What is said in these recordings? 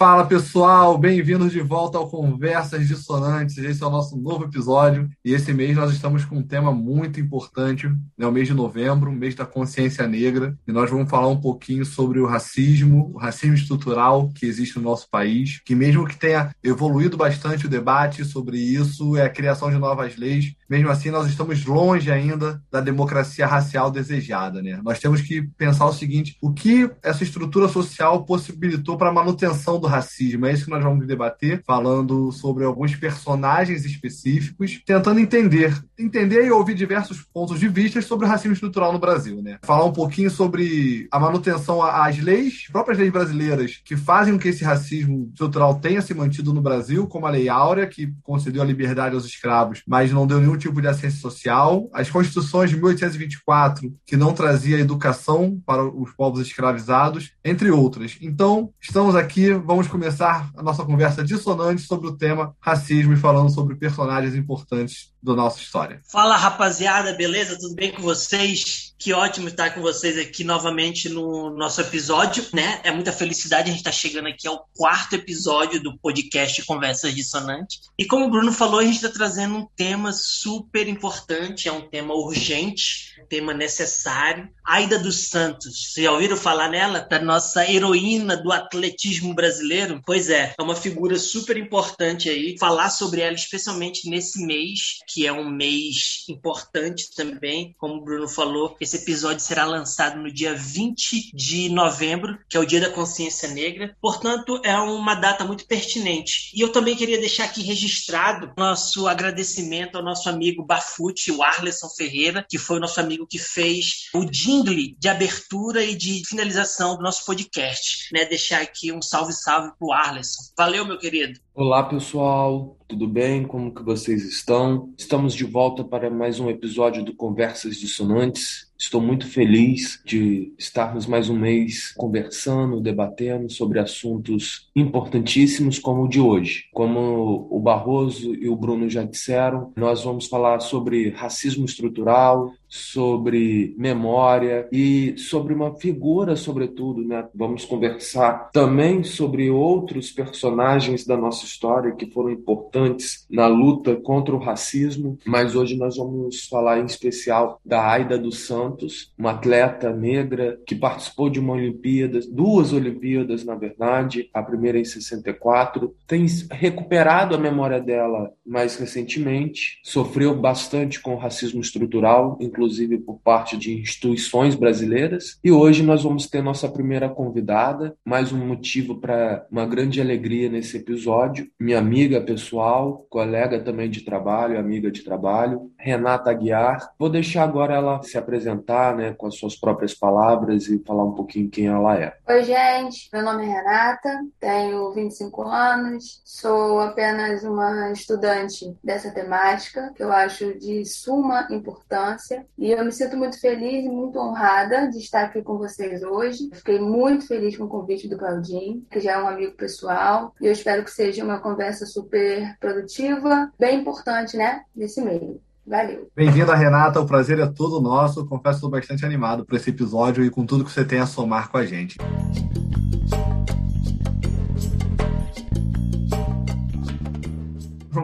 Fala pessoal, bem-vindos de volta ao Conversas Dissonantes. Esse é o nosso novo episódio e esse mês nós estamos com um tema muito importante, é o mês de novembro, o mês da consciência negra, e nós vamos falar um pouquinho sobre o racismo, o racismo estrutural que existe no nosso país, que mesmo que tenha evoluído bastante o debate sobre isso, é a criação de novas leis, mesmo assim nós estamos longe ainda da democracia racial desejada, né? Nós temos que pensar o seguinte, o que essa estrutura social possibilitou para a manutenção do racismo. É isso que nós vamos debater, falando sobre alguns personagens específicos, tentando entender, entender e ouvir diversos pontos de vista sobre o racismo estrutural no Brasil, né? Falar um pouquinho sobre a manutenção às leis, próprias leis brasileiras, que fazem com que esse racismo estrutural tenha se mantido no Brasil, como a Lei Áurea, que concedeu a liberdade aos escravos, mas não deu nenhum tipo de assistência social, as constituições de 1824, que não trazia educação para os povos escravizados, entre outras. Então, estamos aqui, vamos começar a nossa conversa dissonante sobre o tema racismo e falando sobre personagens importantes da nossa história. Fala rapaziada, beleza? Tudo bem com vocês? Que ótimo estar com vocês aqui novamente no nosso episódio, né? É muita felicidade a gente estar chegando aqui ao quarto episódio do podcast Conversas Dissonantes. E como o Bruno falou, a gente está trazendo um tema super importante, é um tema urgente, tema necessário. Aida dos Santos, vocês já ouviram falar nela? Da nossa heroína do atletismo brasileiro? Pois é, é uma figura super importante aí. Falar sobre ela, especialmente nesse mês, que é um mês importante também, como o Bruno falou. Esse episódio será lançado no dia 20 de novembro, que é o Dia da Consciência Negra. Portanto, é uma data muito pertinente. E eu também queria deixar aqui registrado nosso agradecimento ao nosso amigo Bafute, o Arleson Ferreira, que foi o nosso amigo que fez o jingle de abertura e de finalização do nosso podcast. Né? Deixar aqui um salve, salve pro Arleson. Valeu, meu querido. Olá, pessoal. Tudo bem? Como que vocês estão? Estamos de volta para mais um episódio do Conversas Dissonantes. Estou muito feliz de estarmos mais um mês conversando, debatendo sobre assuntos importantíssimos como o de hoje. Como o Barroso e o Bruno já disseram, nós vamos falar sobre racismo estrutural, sobre memória e sobre uma figura, sobretudo, né? Vamos conversar também sobre outros personagens da nossa história que foram importantes na luta contra o racismo, mas hoje nós vamos falar em especial da Aida dos Santos, uma atleta negra que participou de uma Olimpíada, duas Olimpíadas, na verdade, a primeira em 64, tem recuperado a memória dela mais recentemente, sofreu bastante com o racismo estrutural, inclusive inclusive por parte de instituições brasileiras. E hoje nós vamos ter nossa primeira convidada, mais um motivo para uma grande alegria nesse episódio. Minha amiga pessoal, colega também de trabalho, amiga de trabalho, Renata Aguiar. Vou deixar agora ela se apresentar, né, com as suas próprias palavras e falar um pouquinho quem ela é. Oi, gente. Meu nome é Renata, tenho 25 anos, sou apenas uma estudante dessa temática que eu acho de suma importância e eu me sinto muito feliz e muito honrada de estar aqui com vocês hoje. Fiquei muito feliz com o convite do Claudinho, que já é um amigo pessoal. E eu espero que seja uma conversa super produtiva, bem importante, né, nesse meio. Valeu. Bem-vinda, Renata. O prazer é todo nosso. Confesso que estou bastante animado por esse episódio e com tudo que você tem a somar com a gente.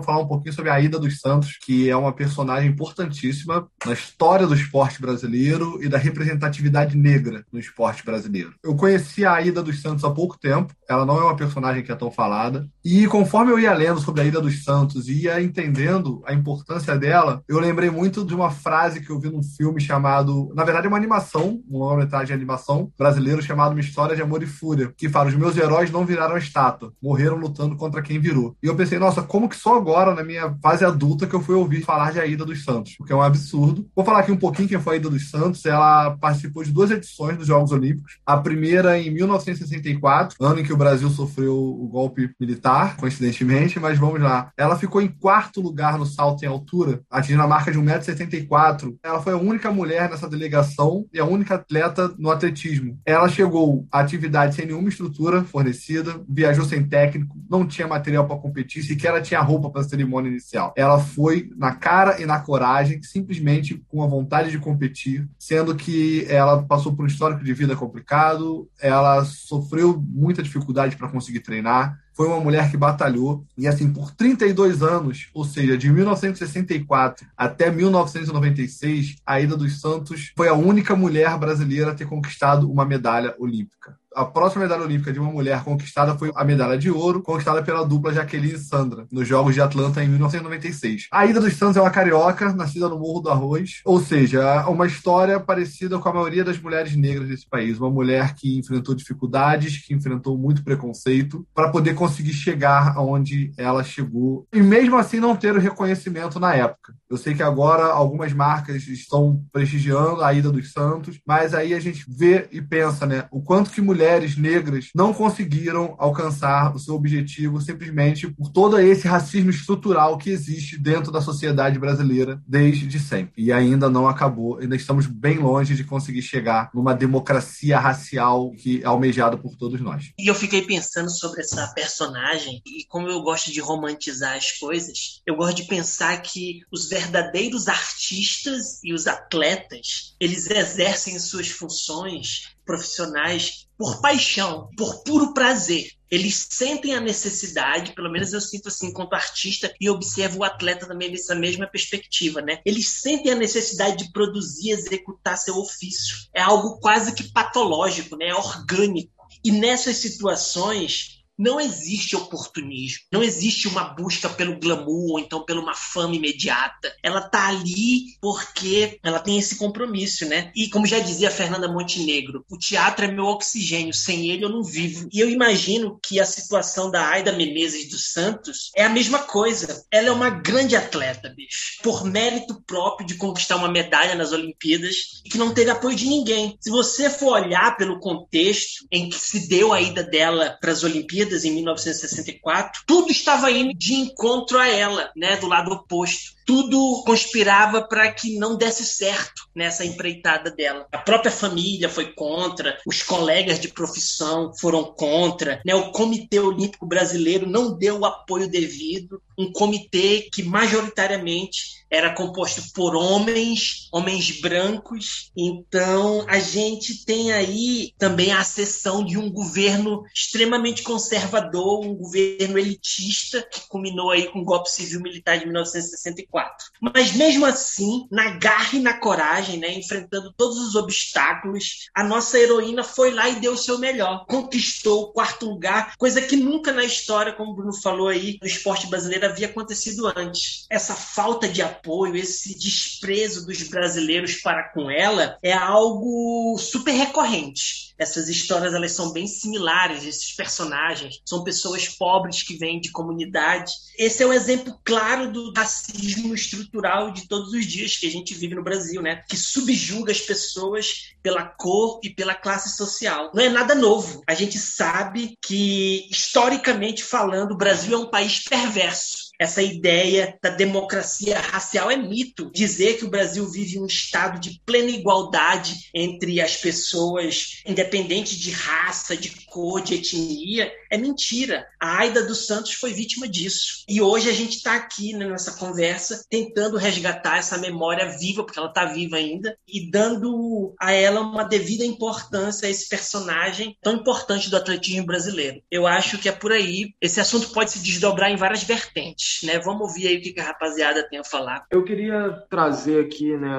Falar um pouquinho sobre a Aida dos Santos, que é uma personagem importantíssima na história do esporte brasileiro e da representatividade negra no esporte brasileiro. Eu conheci a Aida dos Santos há pouco tempo, ela não é uma personagem que é tão falada, e conforme eu ia lendo sobre a Aida dos Santos e ia entendendo a importância dela, eu lembrei muito de uma frase que eu vi num filme chamado, na verdade, é uma animação, uma longa-metragem de animação brasileiro chamado Uma História de Amor e Fúria, que fala: os meus heróis não viraram estátua, morreram lutando contra quem virou. E eu pensei, nossa, como que só agora, na minha fase adulta, que eu fui ouvir falar de Aida dos Santos, porque é um absurdo. Vou falar aqui um pouquinho quem foi a Aida dos Santos. Ela participou de duas edições dos Jogos Olímpicos. A primeira em 1964, ano em que o Brasil sofreu o golpe militar, coincidentemente, mas vamos lá. Ela ficou em quarto lugar no salto em altura, atingindo a marca de 1,74m. Ela foi a única mulher nessa delegação e a única atleta no atletismo. Ela chegou à atividade sem nenhuma estrutura fornecida, viajou sem técnico, não tinha material para competir, sequer ela tinha roupa para cerimônia inicial. Ela foi na cara e na coragem, simplesmente com a vontade de competir, sendo que ela passou por um histórico de vida complicado, ela sofreu muita dificuldade para conseguir treinar, foi uma mulher que batalhou e assim por 32 anos, ou seja, de 1964 até 1996, a Ida dos Santos foi a única mulher brasileira a ter conquistado uma medalha olímpica a próxima medalha olímpica de uma mulher conquistada foi a medalha de ouro, conquistada pela dupla Jaqueline e Sandra, nos Jogos de Atlanta em 1996. A Ida dos Santos é uma carioca, nascida no Morro do Arroz, ou seja, uma história parecida com a maioria das mulheres negras desse país. Uma mulher que enfrentou dificuldades, que enfrentou muito preconceito, para poder conseguir chegar aonde ela chegou. E mesmo assim não ter o reconhecimento na época. Eu sei que agora algumas marcas estão prestigiando a Ida dos Santos, mas aí a gente vê e pensa, né, o quanto que mulher mulheres negras não conseguiram alcançar o seu objetivo simplesmente por todo esse racismo estrutural que existe dentro da sociedade brasileira desde sempre. E ainda não acabou, ainda estamos bem longe de conseguir chegar numa democracia racial que é almejada por todos nós. E eu fiquei pensando sobre essa personagem e como eu gosto de romantizar as coisas, eu gosto de pensar que os verdadeiros artistas e os atletas, eles exercem suas funções profissionais por paixão, por puro prazer. Eles sentem a necessidade, pelo menos eu sinto assim enquanto artista e observo o atleta também nessa mesma perspectiva, né? Eles sentem a necessidade de produzir, executar seu ofício. É algo quase que patológico, né? É orgânico. E nessas situações, não existe oportunismo, não existe uma busca pelo glamour ou então pela uma fama imediata. Ela tá ali porque ela tem esse compromisso, né? E como já dizia Fernanda Montenegro, o teatro é meu oxigênio, sem ele eu não vivo. E eu imagino que a situação da Aida Menezes dos Santos é a mesma coisa. Ela é uma grande atleta, bicho, por mérito próprio de conquistar uma medalha nas Olimpíadas e que não teve apoio de ninguém. Se você for olhar pelo contexto em que se deu a ida dela para as Olimpíadas, Em 1964, tudo estava indo de encontro a ela, né, do lado oposto tudo conspirava para que não desse certo nessa empreitada dela. A própria família foi contra, os colegas de profissão foram contra, né? o Comitê Olímpico Brasileiro não deu o apoio devido, um comitê que majoritariamente era composto por homens, homens brancos. Então, a gente tem aí também a acessão de um governo extremamente conservador, um governo elitista, que culminou aí com o golpe civil militar de 1964. Mas mesmo assim, na garra e na coragem, né, enfrentando todos os obstáculos, a nossa heroína foi lá e deu o seu melhor. Conquistou o quarto lugar, coisa que nunca na história, como o Bruno falou aí, do esporte brasileiro havia acontecido antes. Essa falta de apoio, esse desprezo dos brasileiros para com ela é algo super recorrente. Essas histórias elas são bem similares, esses personagens são pessoas pobres que vêm de comunidade. Esse é um exemplo claro do racismo estrutural de todos os dias que a gente vive no Brasil, né? Que subjuga as pessoas pela cor e pela classe social. Não é nada novo. A gente sabe que historicamente falando, o Brasil é um país perverso essa ideia da democracia racial é mito. Dizer que o Brasil vive um estado de plena igualdade entre as pessoas, independente de raça, de cor, de etnia, é mentira. A Aida dos Santos foi vítima disso. E hoje a gente está aqui né, nessa conversa tentando resgatar essa memória viva, porque ela está viva ainda, e dando a ela uma devida importância a esse personagem tão importante do atletismo brasileiro. Eu acho que é por aí. Esse assunto pode se desdobrar em várias vertentes né? Vamos ouvir aí o que a rapaziada tem a falar. Eu queria trazer aqui, né,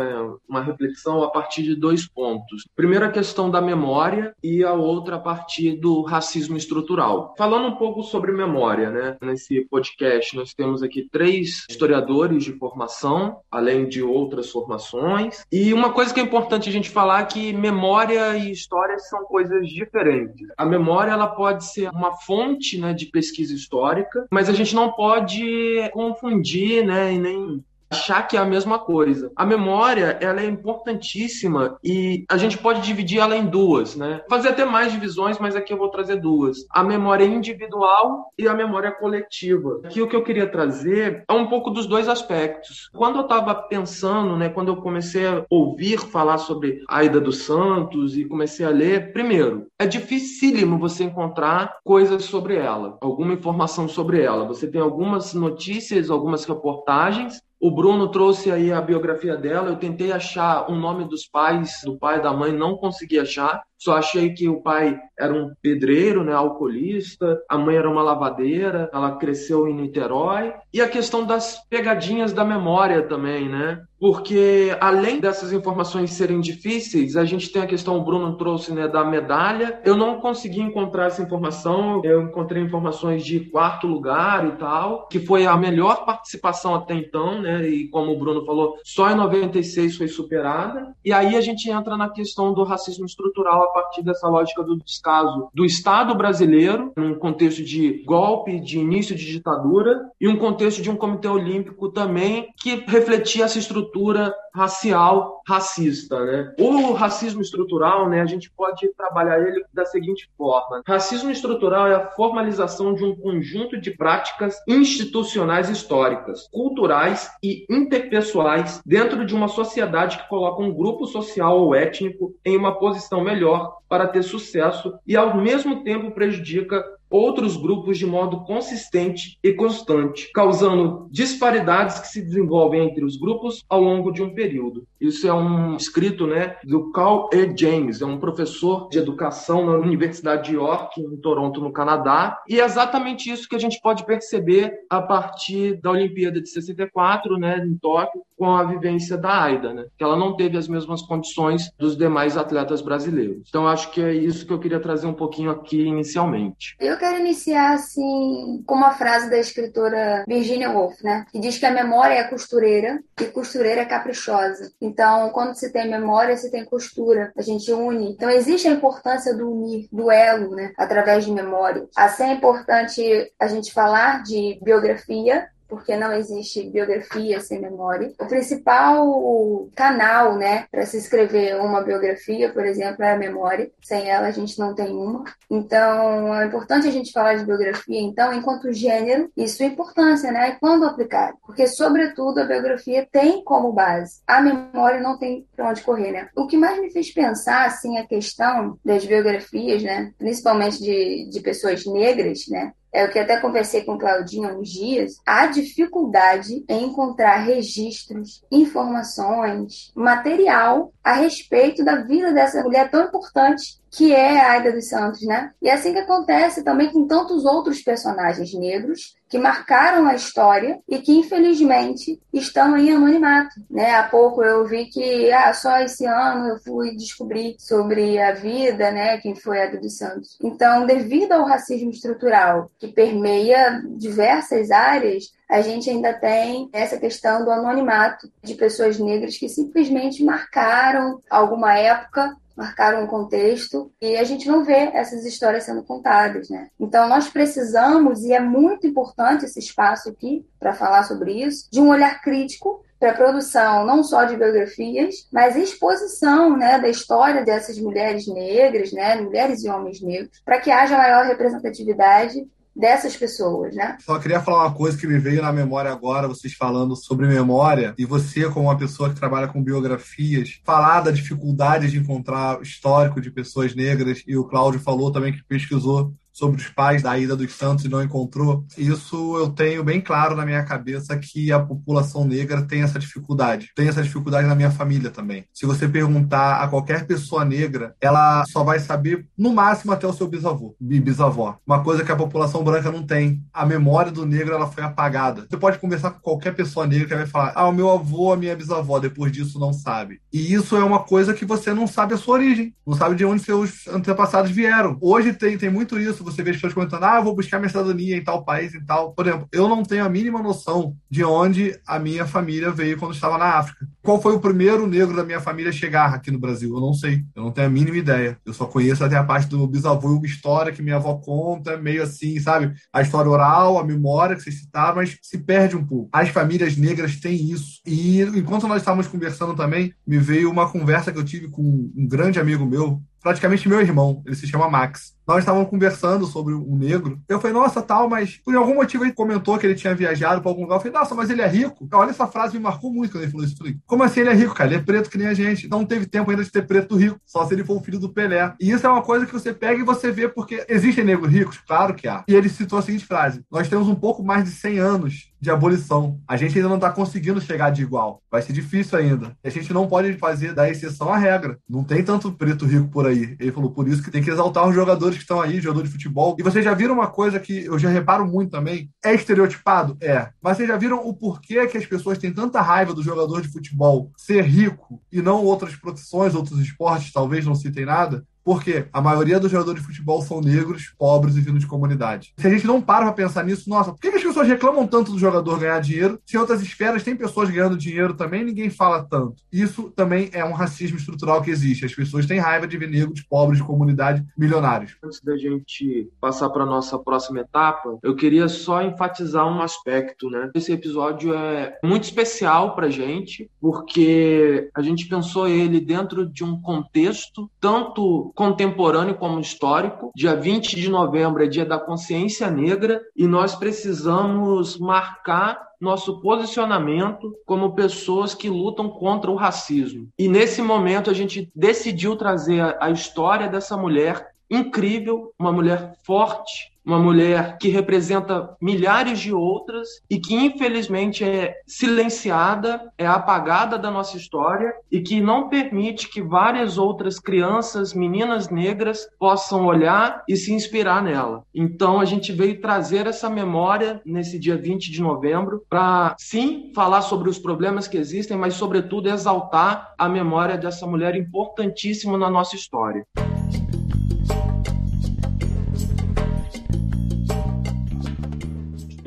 uma reflexão a partir de dois pontos. Primeiro a questão da memória e a outra a partir do racismo estrutural. Falando um pouco sobre memória, né? Nesse podcast nós temos aqui três historiadores de formação, além de outras formações. E uma coisa que é importante a gente falar é que memória e história são coisas diferentes. A memória ela pode ser uma fonte, né, de pesquisa histórica, mas a gente não pode confundir, né, e nem achar que é a mesma coisa. A memória, ela é importantíssima e a gente pode dividir ela em duas, né? Fazer até mais divisões, mas aqui eu vou trazer duas. A memória individual e a memória coletiva. Aqui o que eu queria trazer é um pouco dos dois aspectos. Quando eu estava pensando, né, quando eu comecei a ouvir falar sobre Aida dos Santos e comecei a ler, primeiro, é dificílimo você encontrar coisas sobre ela, alguma informação sobre ela. Você tem algumas notícias, algumas reportagens, o Bruno trouxe aí a biografia dela. Eu tentei achar o nome dos pais, do pai e da mãe, não consegui achar. Só achei que o pai era um pedreiro, né, alcoolista, a mãe era uma lavadeira, ela cresceu em Niterói. E a questão das pegadinhas da memória também, né? Porque além dessas informações serem difíceis, a gente tem a questão, o Bruno trouxe, né, da medalha. Eu não consegui encontrar essa informação, eu encontrei informações de quarto lugar e tal, que foi a melhor participação até então, né? E como o Bruno falou, só em 96 foi superada. E aí a gente entra na questão do racismo estrutural a partir dessa lógica do descaso do Estado brasileiro, num contexto de golpe, de início de ditadura, e um contexto de um comitê olímpico também que refletia essa estrutura racial racista, né? O racismo estrutural, né, a gente pode trabalhar ele da seguinte forma: racismo estrutural é a formalização de um conjunto de práticas institucionais históricas, culturais e interpessoais dentro de uma sociedade que coloca um grupo social ou étnico em uma posição melhor para ter sucesso e ao mesmo tempo prejudica outros grupos de modo consistente e constante, causando disparidades que se desenvolvem entre os grupos ao longo de um período. Isso é um escrito né, do Carl E. James, é um professor de educação na Universidade de York, em Toronto, no Canadá, e é exatamente isso que a gente pode perceber a partir da Olimpíada de 64, né, em Tóquio, com a vivência da Aida, né, que ela não teve as mesmas condições dos demais atletas brasileiros. Então, acho que é isso que eu queria trazer um pouquinho aqui inicialmente. Eu quero iniciar assim com uma frase da escritora Virginia Woolf, né? Que diz que a memória é costureira e costureira é caprichosa. Então, quando se tem memória, se tem costura. A gente une. Então, existe a importância do unir, do elo, né? Através de memória. Assim é importante a gente falar de biografia, porque não existe biografia sem memória. O principal canal, né, para se escrever uma biografia, por exemplo, é a memória. Sem ela a gente não tem uma. Então, é importante a gente falar de biografia, então, enquanto gênero e sua importância, né, e quando aplicar. Porque, sobretudo, a biografia tem como base. A memória não tem para onde correr, né? O que mais me fez pensar, assim, a questão das biografias, né, principalmente de, de pessoas negras, né, é o que até conversei com Claudinha uns dias, há dificuldade em encontrar registros, informações, material a respeito da vida dessa mulher tão importante que é a Aida dos Santos, né? E é assim que acontece também com tantos outros personagens negros que marcaram a história e que infelizmente estão em anonimato, né? Há pouco eu vi que ah, só esse ano eu fui descobrir sobre a vida, né, quem foi Aida dos Santos. Então, devido ao racismo estrutural que permeia diversas áreas, a gente ainda tem essa questão do anonimato de pessoas negras que simplesmente marcaram alguma época marcaram um contexto e a gente não vê essas histórias sendo contadas, né? Então nós precisamos e é muito importante esse espaço aqui para falar sobre isso, de um olhar crítico para a produção não só de biografias, mas exposição né, da história dessas mulheres negras, né, mulheres e homens negros, para que haja maior representatividade dessas pessoas, né? Só queria falar uma coisa que me veio na memória agora, vocês falando sobre memória, e você, como uma pessoa que trabalha com biografias, falar da dificuldade de encontrar histórico de pessoas negras, e o Cláudio falou também que pesquisou sobre os pais da ida dos Santos e não encontrou, isso eu tenho bem claro na minha cabeça que a população negra tem essa dificuldade. Tem essa dificuldade na minha família também. Se você perguntar a qualquer pessoa negra, ela só vai saber no máximo até o seu bisavô bisavó. Uma coisa que a população branca não tem. A memória do negro ela foi apagada. Você pode conversar com qualquer pessoa negra que vai falar: "Ah, o meu avô, a minha bisavó, depois disso não sabe". E isso é uma coisa que você não sabe a sua origem, não sabe de onde seus antepassados vieram. Hoje tem tem muito isso você vê as pessoas comentando, ah, vou buscar minha cidadania em tal país, em tal. Por exemplo, eu não tenho a mínima noção de onde a minha família veio quando estava na África. Qual foi o primeiro negro da minha família a chegar aqui no Brasil? Eu não sei. Eu não tenho a mínima ideia. Eu só conheço até a parte do bisavô e história que minha avó conta, meio assim, sabe? A história oral, a memória que vocês citaram, mas se perde um pouco. As famílias negras têm isso. E enquanto nós estávamos conversando também, me veio uma conversa que eu tive com um grande amigo meu, praticamente meu irmão, ele se chama Max. Nós estávamos conversando sobre o negro. Eu falei, nossa, tal, mas por algum motivo ele comentou que ele tinha viajado para algum lugar. Eu falei, nossa, mas ele é rico. Olha, essa frase me marcou muito quando ele falou isso. Falei, como assim ele é rico, cara? Ele é preto que nem a gente. Não teve tempo ainda de ter preto rico, só se ele for o filho do Pelé. E isso é uma coisa que você pega e você vê, porque existem negros ricos? Claro que há. E ele citou a seguinte frase: Nós temos um pouco mais de 100 anos de abolição. A gente ainda não está conseguindo chegar de igual. Vai ser difícil ainda. A gente não pode fazer da exceção a regra. Não tem tanto preto rico por aí. Ele falou, por isso que tem que exaltar os jogadores que estão aí, jogadores de futebol. E vocês já viram uma coisa que eu já reparo muito também? É estereotipado? É. Mas vocês já viram o porquê que as pessoas têm tanta raiva do jogador de futebol ser rico e não outras profissões, outros esportes, talvez não citem nada? Porque a maioria dos jogadores de futebol são negros, pobres e vindo de comunidade. Se a gente não para pra pensar nisso, nossa, por que as pessoas reclamam tanto do jogador ganhar dinheiro? Se em outras esferas tem pessoas ganhando dinheiro também, ninguém fala tanto. Isso também é um racismo estrutural que existe. As pessoas têm raiva de ver negros, pobres de comunidade, milionários. Antes da gente passar para nossa próxima etapa, eu queria só enfatizar um aspecto, né? Esse episódio é muito especial pra gente, porque a gente pensou ele dentro de um contexto tanto contemporâneo como histórico. Dia 20 de novembro é dia da consciência negra e nós precisamos marcar nosso posicionamento como pessoas que lutam contra o racismo. E nesse momento a gente decidiu trazer a história dessa mulher incrível, uma mulher forte, uma mulher que representa milhares de outras e que infelizmente é silenciada, é apagada da nossa história e que não permite que várias outras crianças, meninas negras possam olhar e se inspirar nela. Então a gente veio trazer essa memória nesse dia 20 de novembro para sim falar sobre os problemas que existem, mas sobretudo exaltar a memória dessa mulher importantíssima na nossa história.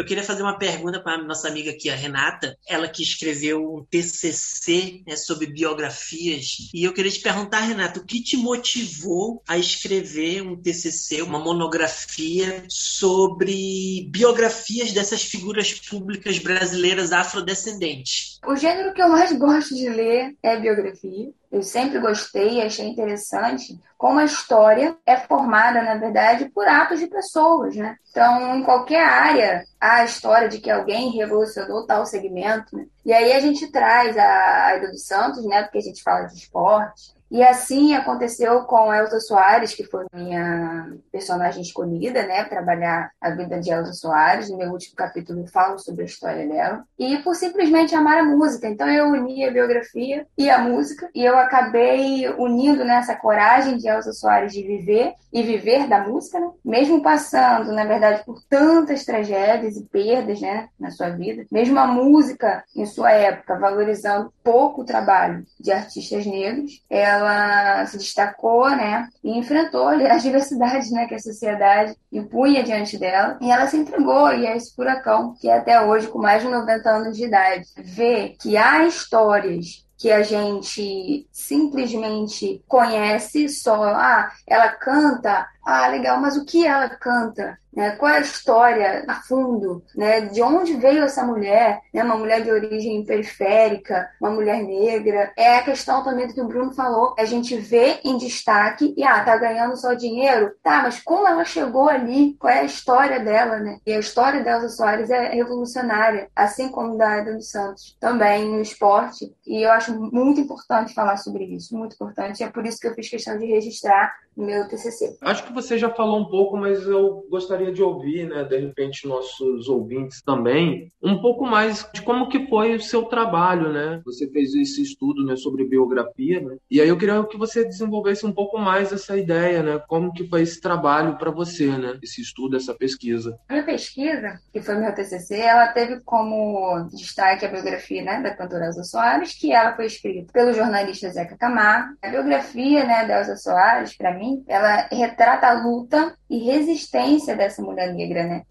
Eu queria fazer uma pergunta para a nossa amiga aqui, a Renata, ela que escreveu um TCC né, sobre biografias. E eu queria te perguntar, Renata, o que te motivou a escrever um TCC, uma monografia sobre biografias dessas figuras públicas brasileiras afrodescendentes? O gênero que eu mais gosto de ler é biografia. Eu sempre gostei achei interessante como a história é formada, na verdade, por atos de pessoas, né? Então, em qualquer área, há a história de que alguém revolucionou tal segmento, né? E aí a gente traz a Aida dos Santos, né? Porque a gente fala de esporte, e assim aconteceu com Elsa Soares, que foi minha personagem escolhida, né, trabalhar a vida de Elsa Soares. No meu último capítulo falo sobre a história dela. E por simplesmente amar a música. Então eu uni a biografia e a música, e eu acabei unindo nessa coragem de Elsa Soares de viver e viver da música, né? mesmo passando, na verdade, por tantas tragédias e perdas, né, na sua vida. Mesmo a música, em sua época, valorizando pouco o trabalho de artistas negros, ela ela se destacou, né, e enfrentou as diversidades, né, que a sociedade impunha diante dela, e ela se entregou e é esse furacão que até hoje, com mais de 90 anos de idade, vê que há histórias que a gente simplesmente conhece só, ah, ela canta, ah, legal, mas o que ela canta? Né? Qual é a história a fundo? Né? De onde veio essa mulher? Né? Uma mulher de origem periférica, uma mulher negra. É a questão também do que o Bruno falou. A gente vê em destaque e, ah, tá ganhando só dinheiro? Tá, mas como ela chegou ali? Qual é a história dela, né? E a história da Elza Soares é revolucionária, assim como da Ada dos Santos, também no esporte. E eu acho muito importante falar sobre isso, muito importante. É por isso que eu fiz questão de registrar meu TCC. Acho que você já falou um pouco, mas eu gostaria de ouvir, né, de repente nossos ouvintes também, um pouco mais de como que foi o seu trabalho, né? Você fez esse estudo, né, sobre biografia, né? E aí eu queria que você desenvolvesse um pouco mais essa ideia, né? Como que foi esse trabalho para você, né? Esse estudo, essa pesquisa. A minha pesquisa, que foi meu TCC, ela teve como destaque a biografia, né, da cantora Elza Soares, que ela foi escrita pelo jornalista Zeca Camargo. A biografia, né, da Elza Soares, para mim mim, ela retrata a luta e resistência dessa mulher negra, né?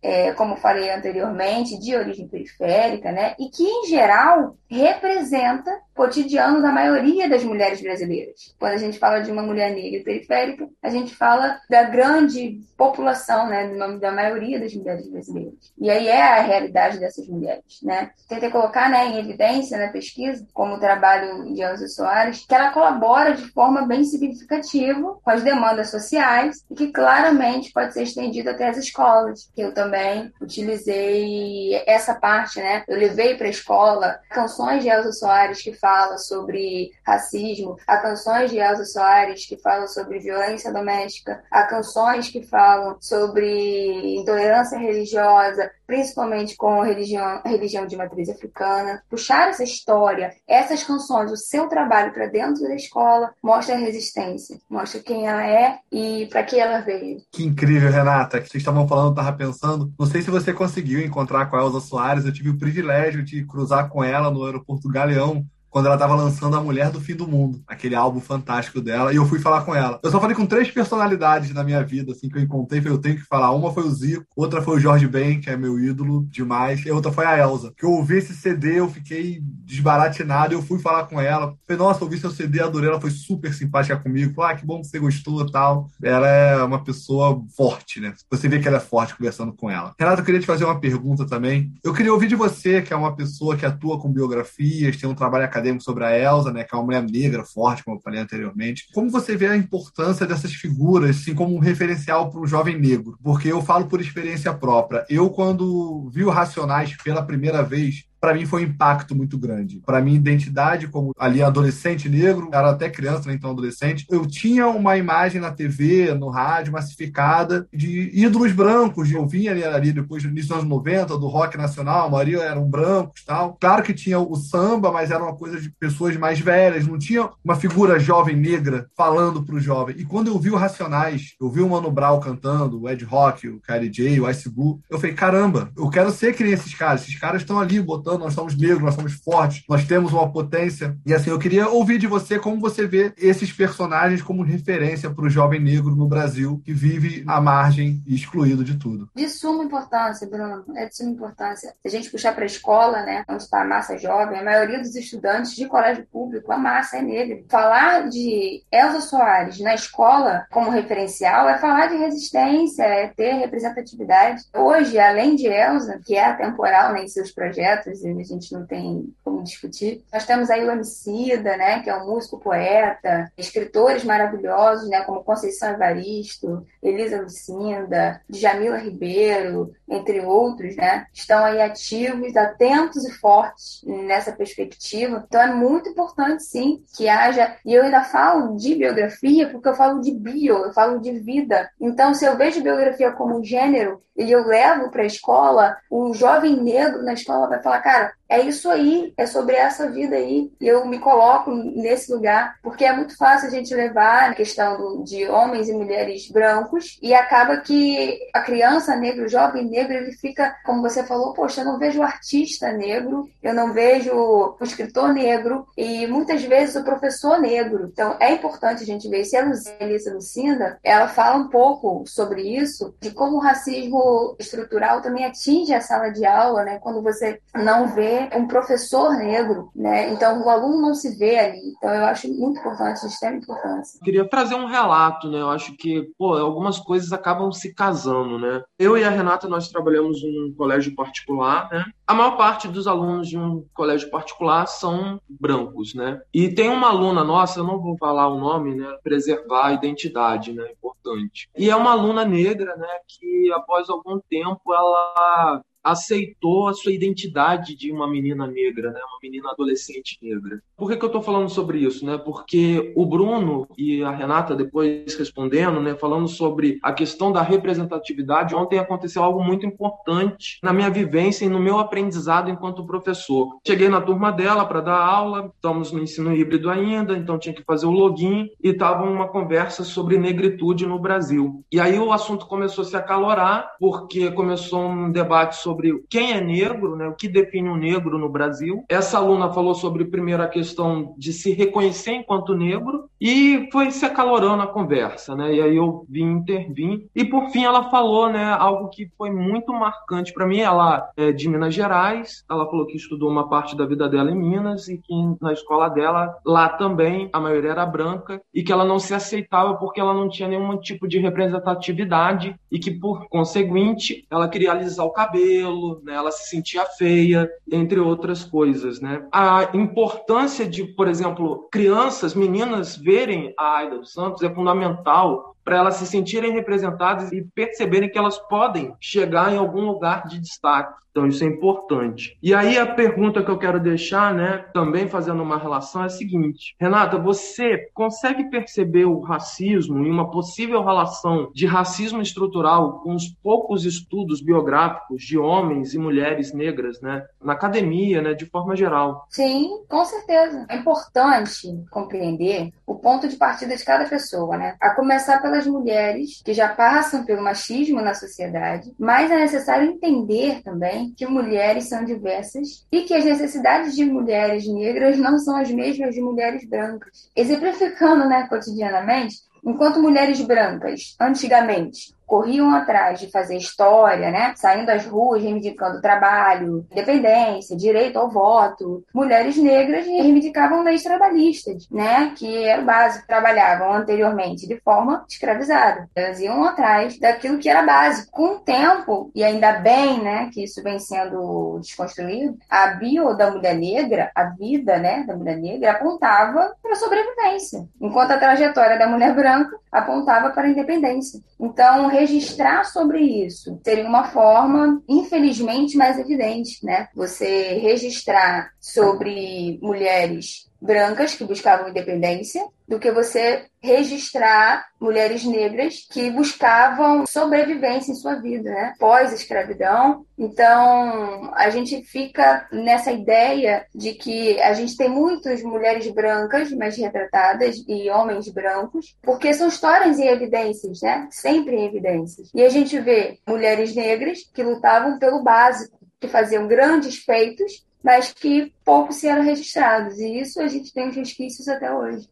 é, como falei anteriormente, de origem periférica, né? E que, em geral, representa cotidiano da maioria das mulheres brasileiras. Quando a gente fala de uma mulher negra periférica, a gente fala da grande população, né? Da maioria das mulheres brasileiras. E aí é a realidade dessas mulheres, né? Tentei colocar né, em evidência na pesquisa, como o trabalho de Elza Soares, que ela colabora de forma bem significativa com as demandas sociais e que claramente pode ser estendido até as escolas, eu também utilizei essa parte, né? Eu levei para a escola canções de Elza Soares que falam sobre racismo, há canções de Elza Soares que falam sobre violência doméstica, há canções que falam sobre intolerância religiosa, principalmente com religião, religião de matriz africana. Puxar essa história, essas canções, o seu trabalho para dentro da escola, mostra a resistência, mostra quem ela é e para que ela veio. Que incrível, Renata, que vocês estavam falando, eu estava pensando. Não sei se você conseguiu encontrar com a Elza Soares, eu tive o privilégio de cruzar com ela no aeroporto Galeão quando ela estava lançando A Mulher do Fim do Mundo, aquele álbum fantástico dela, e eu fui falar com ela. Eu só falei com três personalidades na minha vida, assim, que eu encontrei, eu tenho que falar. Uma foi o Zico, outra foi o Jorge Ben, que é meu ídolo demais, e outra foi a Elsa. Que eu ouvi esse CD, eu fiquei desbaratinado, eu fui falar com ela. Falei, nossa, ouvi seu CD, adorei, ela foi super simpática comigo. Falei, ah, que bom que você gostou e tal. Ela é uma pessoa forte, né? Você vê que ela é forte conversando com ela. Renata, eu queria te fazer uma pergunta também. Eu queria ouvir de você, que é uma pessoa que atua com biografias, tem um trabalho acadêmico sobre a Elsa, né, que é uma mulher negra forte, como eu falei anteriormente. Como você vê a importância dessas figuras, assim, como um referencial para o jovem negro? Porque eu falo por experiência própria. Eu, quando vi o Racionais pela primeira vez, para mim foi um impacto muito grande. Para minha identidade como ali adolescente negro, era até criança, né, então adolescente, eu tinha uma imagem na TV, no rádio, massificada de ídolos brancos. Eu vinha ali, ali depois do início dos anos 90, do rock nacional, a maioria eram brancos tal. Claro que tinha o samba, mas era uma coisa de pessoas mais velhas, não tinha uma figura jovem negra falando pro jovem. E quando eu vi o Racionais, eu vi o Mano Brown cantando, o Ed Rock, o Kylie J, o Ice Blue, eu falei, caramba, eu quero ser que nem esses caras. Esses caras estão ali botando nós somos negros, nós somos fortes, nós temos uma potência. E assim, eu queria ouvir de você como você vê esses personagens como referência para o jovem negro no Brasil que vive à margem e excluído de tudo. De suma importância, Bruno, é de suma importância. Se a gente puxar para a escola, né, onde está a massa jovem, a maioria dos estudantes de colégio público, a massa é negra. Falar de Elza Soares na escola como referencial é falar de resistência, é ter representatividade. Hoje, além de Elza, que é atemporal né, em seus projetos, a gente não tem como discutir. Nós temos aí o Emicida, né, que é um músico poeta, escritores maravilhosos, né, como Conceição Evaristo, Elisa Lucinda, Jamila Ribeiro, entre outros, né, estão aí ativos, atentos e fortes nessa perspectiva. Então é muito importante, sim, que haja. E eu ainda falo de biografia porque eu falo de bio, eu falo de vida. Então, se eu vejo biografia como gênero e eu levo para a escola, o jovem negro na escola vai falar, cara, é isso aí, é sobre essa vida aí. E eu me coloco nesse lugar, porque é muito fácil a gente levar a questão de homens e mulheres brancos, e acaba que a criança negra, o jovem negro, ele fica, como você falou, poxa, eu não vejo artista negro, eu não vejo o escritor negro, e muitas vezes o professor negro. Então é importante a gente ver. Se a Elisa Lucinda, ela fala um pouco sobre isso, de como o racismo estrutural também atinge a sala de aula, né? Quando você não vê um professor negro, né? Então o aluno não se vê ali. Então eu acho muito importante, de extrema importância. Queria trazer um relato, né? Eu acho que, pô, algumas coisas acabam se casando, né? Eu e a Renata nós trabalhamos em um colégio particular, né? A maior parte dos alunos de um colégio particular são brancos, né? E tem uma aluna nossa, eu não vou falar o nome, né? Preservar a identidade, né? Importante. E é uma aluna negra, né? Que após algum tempo ela aceitou a sua identidade de uma menina negra, né? uma menina adolescente negra. Por que, que eu estou falando sobre isso? Né? Porque o Bruno e a Renata, depois respondendo, né, falando sobre a questão da representatividade, ontem aconteceu algo muito importante na minha vivência e no meu aprendizado enquanto professor. Cheguei na turma dela para dar aula, estamos no ensino híbrido ainda, então tinha que fazer o login e estava uma conversa sobre negritude no Brasil. E aí o assunto começou a se acalorar, porque começou um debate sobre sobre quem é negro, né, o que define um negro no Brasil. Essa aluna falou sobre, primeiro, a questão de se reconhecer enquanto negro e foi se acalorando a conversa, né? E aí eu vim intervir. E, por fim, ela falou né, algo que foi muito marcante para mim. Ela é de Minas Gerais, ela falou que estudou uma parte da vida dela em Minas e que na escola dela, lá também, a maioria era branca e que ela não se aceitava porque ela não tinha nenhum tipo de representatividade e que, por conseguinte, ela queria alisar o cabelo, né? ela se sentia feia, entre outras coisas. Né? A importância de, por exemplo, crianças, meninas verem a Aida dos Santos é fundamental para elas se sentirem representadas e perceberem que elas podem chegar em algum lugar de destaque. Então isso é importante. E aí a pergunta que eu quero deixar, né, também fazendo uma relação é a seguinte: Renata, você consegue perceber o racismo e uma possível relação de racismo estrutural com os poucos estudos biográficos de homens e mulheres negras, né, na academia, né, de forma geral? Sim, com certeza. É importante compreender o ponto de partida de cada pessoa, né? A começar pelas mulheres que já passam pelo machismo na sociedade, mas é necessário entender também que mulheres são diversas e que as necessidades de mulheres negras não são as mesmas de mulheres brancas. Exemplificando né, cotidianamente, enquanto mulheres brancas, antigamente, corriam atrás de fazer história, né? Saindo às ruas reivindicando trabalho, independência, direito ao voto. Mulheres negras reivindicavam leis trabalhistas, né? Que era o básico, trabalhavam anteriormente de forma escravizada. Elas iam atrás daquilo que era básico. Com o tempo, e ainda bem, né, que isso vem sendo desconstruído, a bio da mulher negra, a vida, né, da mulher negra apontava para a sobrevivência, enquanto a trajetória da mulher branca apontava para a independência. Então, registrar sobre isso seria uma forma, infelizmente, mais evidente, né? Você registrar sobre mulheres brancas que buscavam independência do que você registrar mulheres negras que buscavam sobrevivência em sua vida, né? Pós-escravidão. Então, a gente fica nessa ideia de que a gente tem muitas mulheres brancas, mais retratadas, e homens brancos, porque são histórias e evidências, né? Sempre em evidências. E a gente vê mulheres negras que lutavam pelo básico, que faziam grandes feitos mas que poucos eram registrados. E isso a gente tem os resquícios até hoje.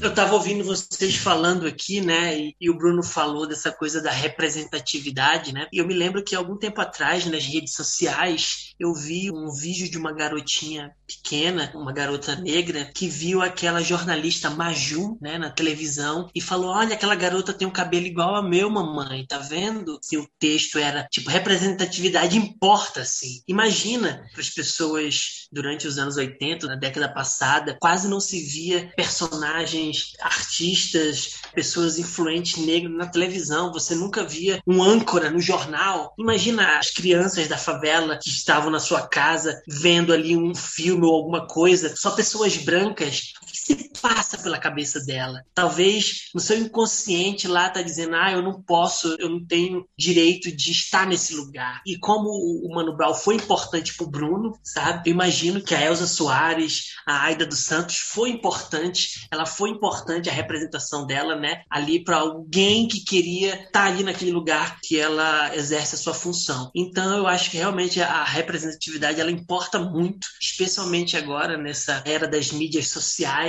Eu estava ouvindo vocês falando aqui, né? E, e, o Bruno falou dessa coisa da representatividade, né? E eu me lembro que algum tempo atrás, nas redes sociais, eu vi um vídeo de uma garotinha pequena, uma garota negra, que viu aquela jornalista Maju, né, na televisão e falou: Olha, aquela garota tem um cabelo igual a meu, mamãe, tá vendo? E o texto era tipo: representatividade importa, assim. Imagina para as pessoas durante os anos 80, na década passada, quase não se via personagens artistas, pessoas influentes negras na televisão. Você nunca via um âncora no jornal. Imagina as crianças da favela que estavam na sua casa vendo ali um filme ou alguma coisa, só pessoas brancas. Que se passa pela cabeça dela? Talvez no seu inconsciente lá tá dizendo: ah, eu não posso, eu não tenho direito de estar nesse lugar. E como o Mano Brown foi importante pro Bruno, sabe? Eu imagino que a Elza Soares, a Aida dos Santos foi importante, ela foi importante a representação dela, né? Ali para alguém que queria estar tá ali naquele lugar que ela exerce a sua função. Então eu acho que realmente a representatividade ela importa muito, especialmente agora nessa era das mídias sociais,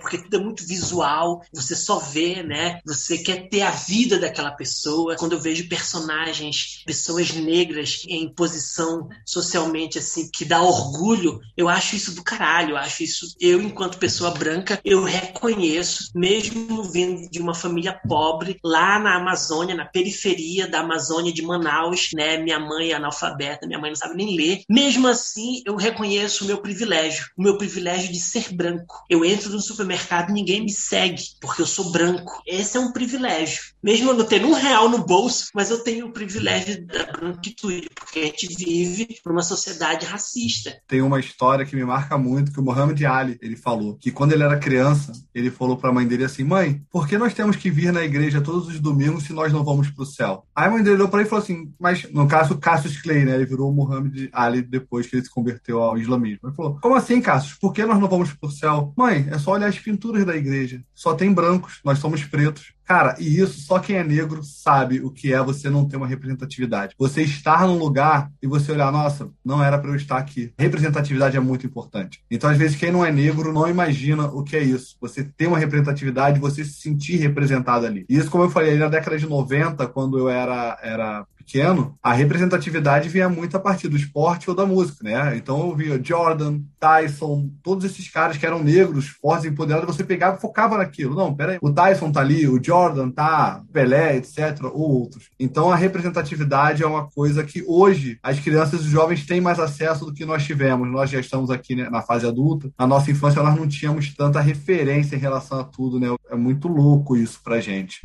porque tudo é muito visual, você só vê, né? Você quer ter a vida daquela pessoa. Quando eu vejo personagens, pessoas negras em posição socialmente assim que dá orgulho, eu acho isso do caralho, eu acho isso eu enquanto pessoa branca, eu reconheço conheço, mesmo vindo de uma família pobre, lá na Amazônia, na periferia da Amazônia de Manaus, né? Minha mãe é analfabeta, minha mãe não sabe nem ler. Mesmo assim, eu reconheço o meu privilégio, o meu privilégio de ser branco. Eu entro no supermercado e ninguém me segue, porque eu sou branco. Esse é um privilégio. Mesmo eu não tendo um real no bolso, mas eu tenho o privilégio da branquitude, porque a gente vive numa sociedade racista. Tem uma história que me marca muito, que o Muhammad Ali, ele falou, que quando ele era criança, ele falou para a mãe dele assim: Mãe, por que nós temos que vir na igreja todos os domingos se nós não vamos para o céu? Aí a mãe dele olhou para ele e falou assim: Mas no caso, Cassius Clay, né? Ele virou o Muhammad Ali depois que ele se converteu ao islamismo. Ele falou: Como assim, Cassius? Por que nós não vamos para o céu? Mãe, é só olhar as pinturas da igreja. Só tem brancos, nós somos pretos. Cara, e isso só quem é negro sabe o que é você não ter uma representatividade. Você estar num lugar e você olhar, nossa, não era para eu estar aqui. Representatividade é muito importante. Então, às vezes, quem não é negro não imagina o que é isso. Você ter uma representatividade, você se sentir representado ali. E isso, como eu falei, na década de 90, quando eu era, era pequeno, a representatividade vinha muito a partir do esporte ou da música, né? Então eu via Jordan, Tyson, todos esses caras que eram negros, fortes, empoderados, você pegava e focava naquilo. Não, peraí, o Tyson tá ali, o Jordan tá, Pelé, etc., ou outros. Então a representatividade é uma coisa que hoje as crianças e os jovens têm mais acesso do que nós tivemos. Nós já estamos aqui né, na fase adulta. Na nossa infância nós não tínhamos tanta referência em relação a tudo, né? É muito louco isso pra gente.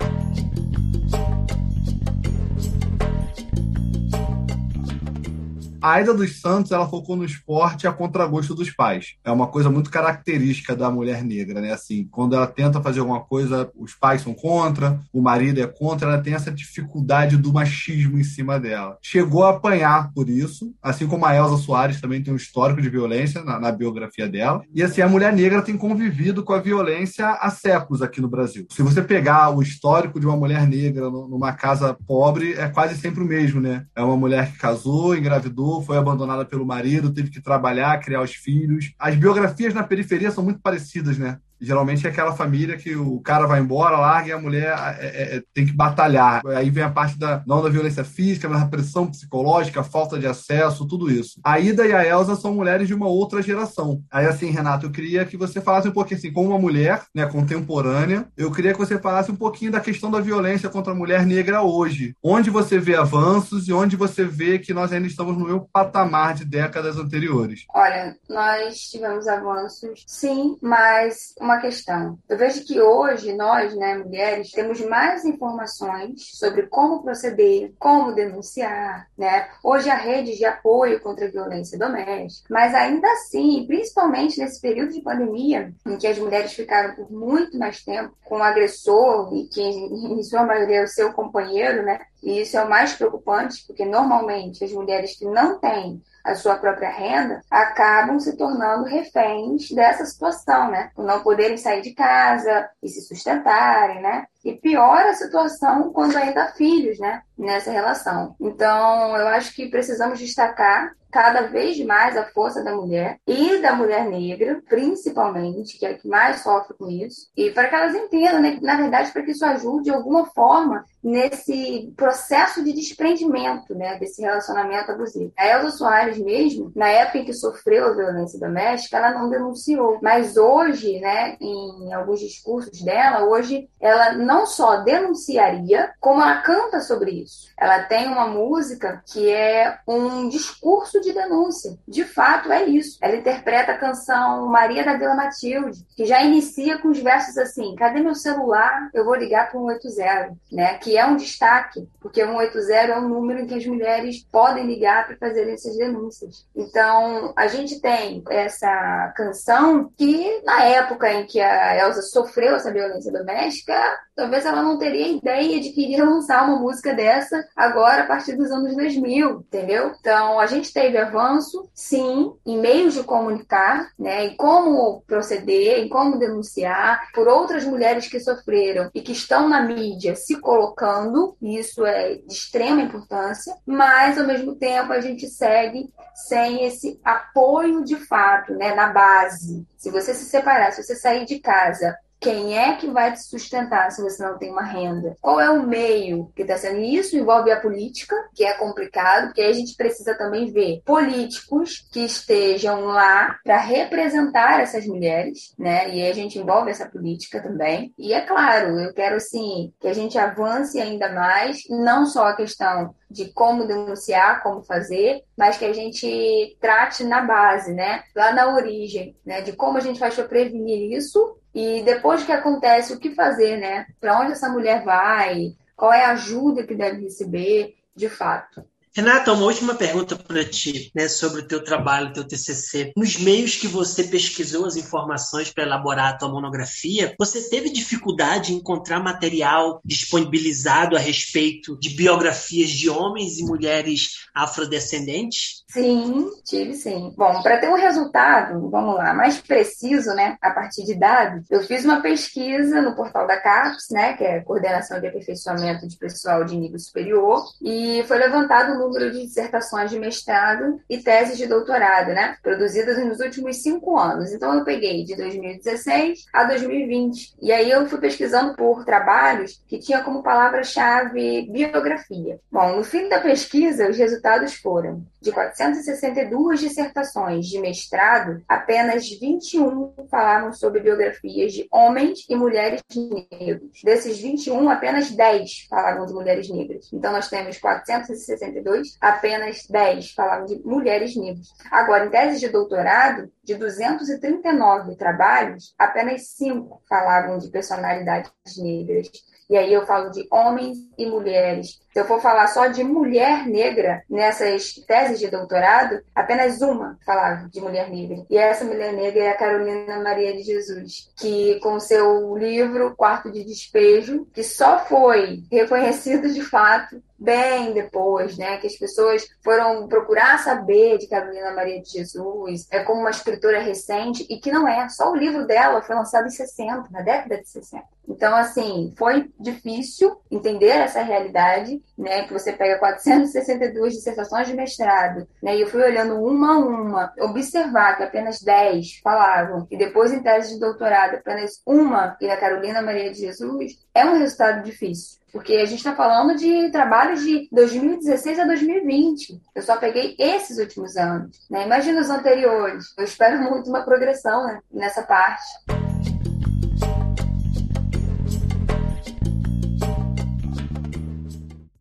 A Aida dos Santos, ela focou no esporte a contragosto dos pais. É uma coisa muito característica da mulher negra, né? Assim, quando ela tenta fazer alguma coisa, os pais são contra, o marido é contra, ela tem essa dificuldade do machismo em cima dela. Chegou a apanhar por isso, assim como a Elza Soares também tem um histórico de violência na, na biografia dela. E assim, a mulher negra tem convivido com a violência há séculos aqui no Brasil. Se você pegar o histórico de uma mulher negra numa casa pobre, é quase sempre o mesmo, né? É uma mulher que casou, engravidou, foi abandonada pelo marido, teve que trabalhar, criar os filhos. As biografias na periferia são muito parecidas, né? Geralmente é aquela família que o cara vai embora, larga e a mulher é, é, é, tem que batalhar. Aí vem a parte da não da violência física, mas da pressão psicológica, falta de acesso, tudo isso. A Ida e a Elsa são mulheres de uma outra geração. Aí assim, Renato, eu queria que você falasse um pouquinho assim, como uma mulher, né, contemporânea, eu queria que você falasse um pouquinho da questão da violência contra a mulher negra hoje. Onde você vê avanços e onde você vê que nós ainda estamos no mesmo patamar de décadas anteriores? Olha, nós tivemos avanços, sim, mas uma uma questão. Eu vejo que hoje nós, né, mulheres, temos mais informações sobre como proceder, como denunciar, né? Hoje a rede de apoio contra a violência doméstica, mas ainda assim, principalmente nesse período de pandemia, em que as mulheres ficaram por muito mais tempo com o agressor e que em sua maioria é o seu companheiro, né? E isso é o mais preocupante, porque normalmente as mulheres que não têm a sua própria renda, acabam se tornando reféns dessa situação, né? Por não poderem sair de casa e se sustentarem, né? E piora a situação quando ainda há filhos, né? Nessa relação. Então, eu acho que precisamos destacar cada vez mais a força da mulher e da mulher negra, principalmente, que é a que mais sofre com isso, e para que elas entendam, né, na verdade, para que isso ajude de alguma forma nesse processo de desprendimento, né, desse relacionamento abusivo. A Elza Soares mesmo, na época em que sofreu a violência doméstica, ela não denunciou, mas hoje, né, em alguns discursos dela, hoje ela não só denunciaria, como ela canta sobre isso. Ela tem uma música que é um discurso de denúncia. De fato, é isso. Ela interpreta a canção Maria da Vila Matilde, que já inicia com os versos assim: Cadê meu celular? Eu vou ligar para o 180, né? Que é um destaque, porque o 180 é um número em que as mulheres podem ligar para fazer essas denúncias. Então, a gente tem essa canção que, na época em que a Elsa sofreu essa violência doméstica, talvez ela não teria ideia de que iria lançar uma música dessa agora a partir dos anos 2000, entendeu? Então, a gente teve avanço, sim, em meios de comunicar, né, em como proceder, em como denunciar, por outras mulheres que sofreram e que estão na mídia se colocando, isso é de extrema importância, mas ao mesmo tempo a gente segue sem esse apoio de fato, né, na base. Se você se separar, se você sair de casa quem é que vai te sustentar se você não tem uma renda? Qual é o meio que está sendo? Isso envolve a política, que é complicado, porque a gente precisa também ver políticos que estejam lá para representar essas mulheres, né? E a gente envolve essa política também. E é claro, eu quero sim que a gente avance ainda mais, não só a questão de como denunciar, como fazer, mas que a gente trate na base, né? Lá na origem, né? De como a gente faz para prevenir isso e depois que acontece, o que fazer, né? Para onde essa mulher vai? Qual é a ajuda que deve receber, de fato? Renata, uma última pergunta para ti, né, sobre o teu trabalho, o teu TCC. Nos meios que você pesquisou as informações para elaborar a tua monografia, você teve dificuldade em encontrar material disponibilizado a respeito de biografias de homens e mulheres afrodescendentes? Sim, tive sim. Bom, para ter um resultado, vamos lá, mais preciso, né, a partir de dados, eu fiz uma pesquisa no portal da CAPES, né, que é Coordenação de Aperfeiçoamento de Pessoal de Nível Superior, e foi levantado o número de dissertações de mestrado e teses de doutorado, né, produzidas nos últimos cinco anos. Então, eu peguei de 2016 a 2020, e aí eu fui pesquisando por trabalhos que tinha como palavra-chave biografia. Bom, no fim da pesquisa, os resultados foram de 462 dissertações de mestrado, apenas 21 falavam sobre biografias de homens e mulheres negros. Desses 21, apenas 10 falavam de mulheres negras. Então, nós temos 462, apenas 10 falavam de mulheres negras. Agora, em tese de doutorado, de 239 trabalhos, apenas 5 falavam de personalidades negras. E aí eu falo de homens e mulheres. Eu for falar só de mulher negra nessas teses de doutorado, apenas uma falava de mulher negra. E essa mulher negra é a Carolina Maria de Jesus, que com seu livro Quarto de Despejo, que só foi reconhecido de fato bem depois, né? Que as pessoas foram procurar saber de Carolina Maria de Jesus, é como uma escritora recente e que não é. Só o livro dela foi lançado em 60, na década de 60. Então, assim, foi difícil entender essa realidade, né? Que você pega 462 dissertações de mestrado, né? E eu fui olhando uma a uma, observar que apenas 10 falavam, e depois em tese de doutorado, apenas uma, e a Carolina Maria de Jesus, é um resultado difícil. Porque a gente está falando de trabalhos de 2016 a 2020. Eu só peguei esses últimos anos. Né? Imagina os anteriores. Eu espero muito uma progressão né, nessa parte.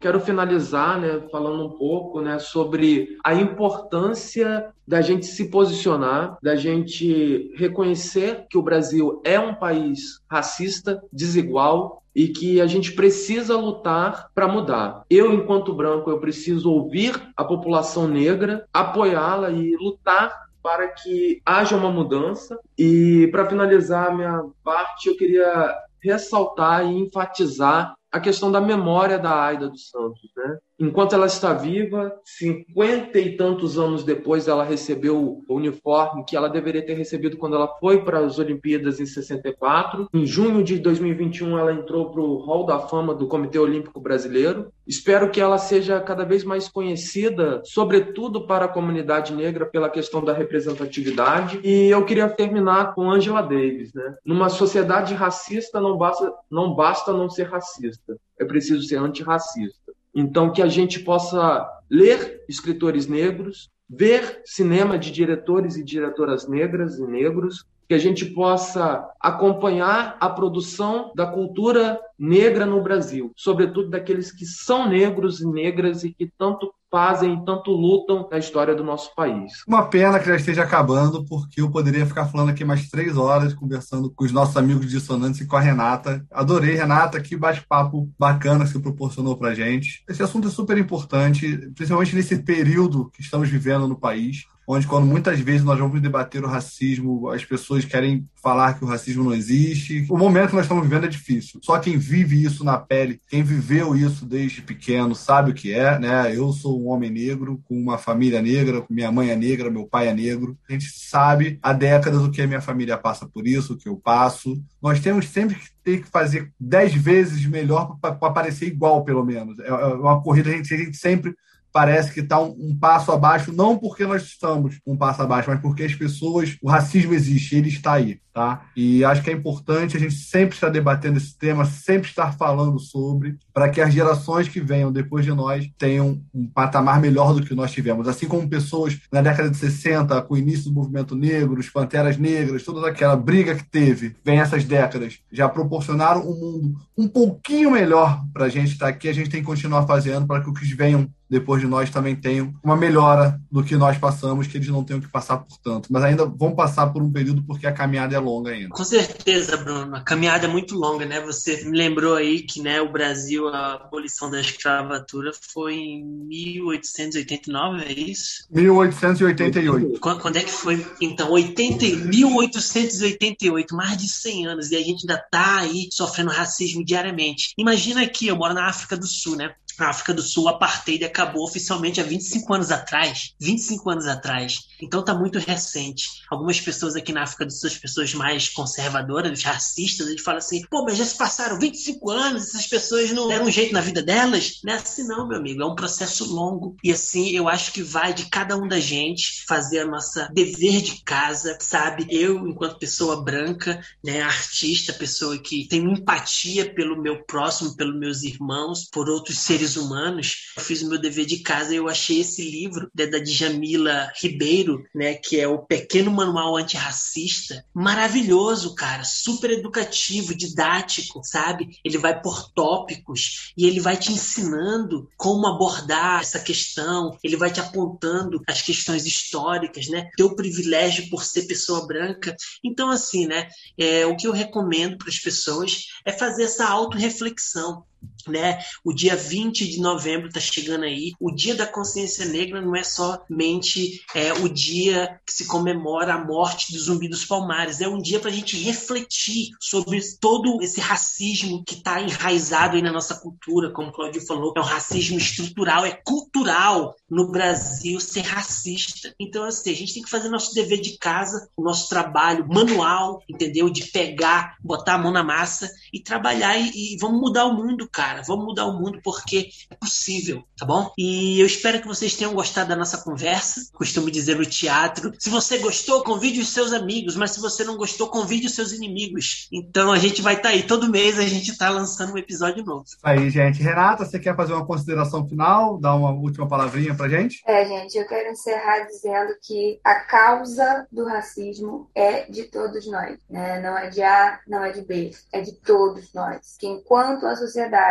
Quero finalizar né, falando um pouco né, sobre a importância da gente se posicionar, da gente reconhecer que o Brasil é um país racista, desigual e que a gente precisa lutar para mudar. Eu, enquanto branco, eu preciso ouvir a população negra, apoiá-la e lutar para que haja uma mudança. E para finalizar a minha parte, eu queria ressaltar e enfatizar a questão da memória da Aida dos Santos, né? Enquanto ela está viva, cinquenta e tantos anos depois, ela recebeu o uniforme que ela deveria ter recebido quando ela foi para as Olimpíadas em 64. Em junho de 2021, ela entrou para o Hall da Fama do Comitê Olímpico Brasileiro. Espero que ela seja cada vez mais conhecida, sobretudo para a comunidade negra, pela questão da representatividade. E eu queria terminar com Angela Davis, né? Numa sociedade racista, não basta não, basta não ser racista, é preciso ser antirracista. Então, que a gente possa ler escritores negros, ver cinema de diretores e diretoras negras e negros, que a gente possa acompanhar a produção da cultura negra no Brasil, sobretudo daqueles que são negros e negras e que tanto fazem tanto lutam na história do nosso país. Uma pena que já esteja acabando, porque eu poderia ficar falando aqui mais três horas conversando com os nossos amigos dissonantes e com a Renata. Adorei, Renata, que bate-papo bacana que você proporcionou pra gente. Esse assunto é super importante, principalmente nesse período que estamos vivendo no país onde quando muitas vezes nós vamos debater o racismo, as pessoas querem falar que o racismo não existe. O momento que nós estamos vivendo é difícil. Só quem vive isso na pele, quem viveu isso desde pequeno, sabe o que é, né? Eu sou um homem negro, com uma família negra, minha mãe é negra, meu pai é negro. A gente sabe há décadas o que a minha família passa por isso, o que eu passo. Nós temos sempre que ter que fazer dez vezes melhor para parecer igual, pelo menos. É, é uma corrida, gente, a gente sempre parece que está um, um, passo abaixo, não porque nós estamos um passo abaixo, mas porque as pessoas, o racismo existe, ele está aí, tá? E acho que é importante a gente sempre estar debatendo esse tema, sempre estar falando sobre, para que as gerações que venham depois de nós tenham um patamar melhor do que nós tivemos. Assim como pessoas na década de 60, com o início do movimento negro, os Panteras Negras, toda aquela briga que teve, vem essas décadas, já proporcionaram um mundo um pouquinho melhor para a gente estar aqui, a gente tem que continuar fazendo para que os que venham depois de nós também tenham uma melhora do que nós passamos, que eles não tenham que passar por tanto. Mas ainda vão passar por um período porque a caminhada é longa ainda. Com certeza, Bruno. A caminhada é muito longa, né? Você me lembrou aí que né, o Brasil conseguiu a abolição da escravatura foi em 1889, é isso? 1888. Quando é que foi? Então, 80, 1888, mais de 100 anos, e a gente ainda tá aí sofrendo racismo diariamente. Imagina aqui, eu moro na África do Sul, né? Na África do Sul, a apartheid acabou oficialmente há 25 anos atrás. 25 anos atrás. Então está muito recente. Algumas pessoas aqui na África do Sul, as pessoas mais conservadoras, racistas, eles falam assim: pô, mas já se passaram 25 anos, essas pessoas não deram um jeito na vida delas? Não é assim, não, meu amigo. É um processo longo. E assim, eu acho que vai de cada um da gente fazer a nossa dever de casa, sabe? Eu, enquanto pessoa branca, né, artista, pessoa que tem empatia pelo meu próximo, pelos meus irmãos, por outros seres seres humanos, eu fiz o meu dever de casa e eu achei esse livro né, da Djamila Ribeiro, né, que é o Pequeno Manual Antirracista, maravilhoso, cara, super educativo, didático, sabe? Ele vai por tópicos e ele vai te ensinando como abordar essa questão, ele vai te apontando as questões históricas, né? Teu privilégio por ser pessoa branca. Então, assim, né, é, o que eu recomendo para as pessoas é fazer essa autorreflexão né? O dia 20 de novembro está chegando aí. O Dia da Consciência Negra não é somente é, o dia que se comemora a morte do Zumbi dos Palmares. É um dia para a gente refletir sobre todo esse racismo que está enraizado aí na nossa cultura, como o Claudio falou. É um racismo estrutural, é cultural no Brasil ser racista. Então, assim, a gente tem que fazer nosso dever de casa, o nosso trabalho manual, entendeu? De pegar, botar a mão na massa e trabalhar e, e vamos mudar o mundo, cara. Vamos mudar o mundo porque é possível, tá bom? E eu espero que vocês tenham gostado da nossa conversa. Costumo dizer no teatro. Se você gostou, convide os seus amigos, mas se você não gostou, convide os seus inimigos. Então a gente vai estar tá aí. Todo mês a gente está lançando um episódio novo. Aí, gente. Renata, você quer fazer uma consideração final? Dar uma última palavrinha pra gente? É, gente, eu quero encerrar dizendo que a causa do racismo é de todos nós. Né? Não é de A, não é de B, é de todos nós. Que enquanto a sociedade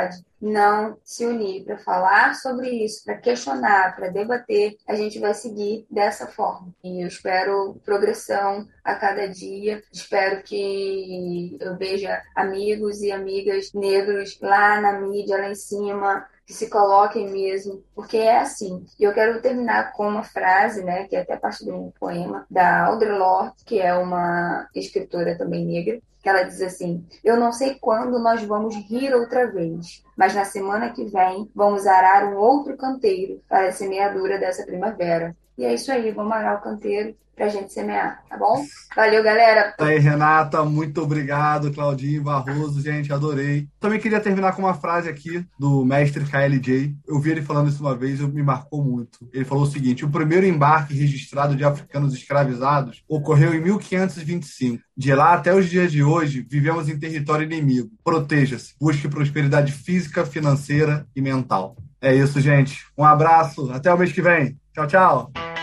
não se unir para falar sobre isso, para questionar, para debater, a gente vai seguir dessa forma. E eu espero progressão a cada dia. Espero que eu veja amigos e amigas negros lá na mídia, lá em cima, que se coloquem mesmo, porque é assim. E eu quero terminar com uma frase, né, que é até parte de um poema da Audre Lorde, que é uma escritora também negra, que ela diz assim: Eu não sei quando nós vamos rir outra vez, mas na semana que vem vamos arar um outro canteiro para a semeadura dessa primavera. E é isso aí, vamos arar o canteiro para a gente semear, tá bom? Valeu, galera. Tá aí, Renata, muito obrigado. Claudinho Barroso, gente, adorei. Também queria terminar com uma frase aqui do mestre KLJ. Eu vi ele falando isso uma vez e me marcou muito. Ele falou o seguinte: o primeiro embarque registrado de africanos escravizados ocorreu em 1525. De lá até os dias de hoje, vivemos em território inimigo. Proteja-se, busque prosperidade física, financeira e mental. É isso, gente. Um abraço, até o mês que vem. Tchau, tchau.